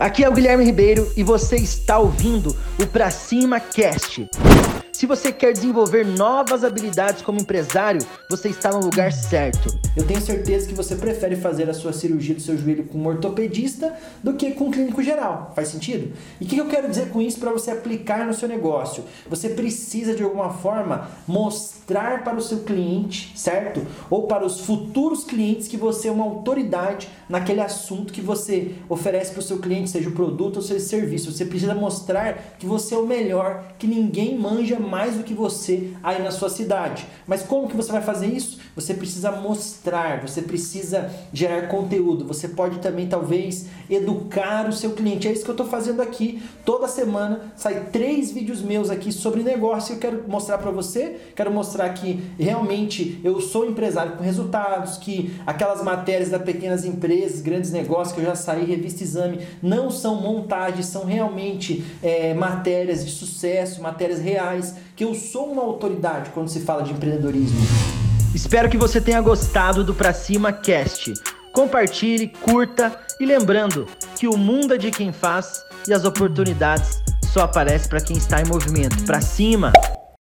Aqui é o Guilherme Ribeiro e você está ouvindo o Pra Cima Cast. Se você quer desenvolver novas habilidades como empresário, você está no lugar certo. Eu tenho certeza que você prefere fazer a sua cirurgia do seu joelho com um ortopedista do que com um clínico geral. Faz sentido? E o que eu quero dizer com isso para você aplicar no seu negócio? Você precisa de alguma forma mostrar para o seu cliente, certo? Ou para os futuros clientes que você é uma autoridade naquele assunto que você oferece para o seu cliente, seja o produto ou seja o serviço. Você precisa mostrar que você é o melhor, que ninguém manja mais do que você aí na sua cidade. Mas como que você vai fazer isso? Você precisa mostrar, você precisa gerar conteúdo, você pode também talvez educar o seu cliente. É isso que eu estou fazendo aqui. Toda semana sai três vídeos meus aqui sobre negócio. Eu quero mostrar para você, quero mostrar que realmente eu sou empresário com resultados, que aquelas matérias das pequenas empresas, grandes negócios que eu já saí, revista exame, não são montagens, são realmente é, matérias de sucesso, matérias reais que eu sou uma autoridade quando se fala de empreendedorismo. Espero que você tenha gostado do Pra Cima Cast. Compartilhe, curta e lembrando que o mundo é de quem faz e as oportunidades só aparecem para quem está em movimento. Pra cima!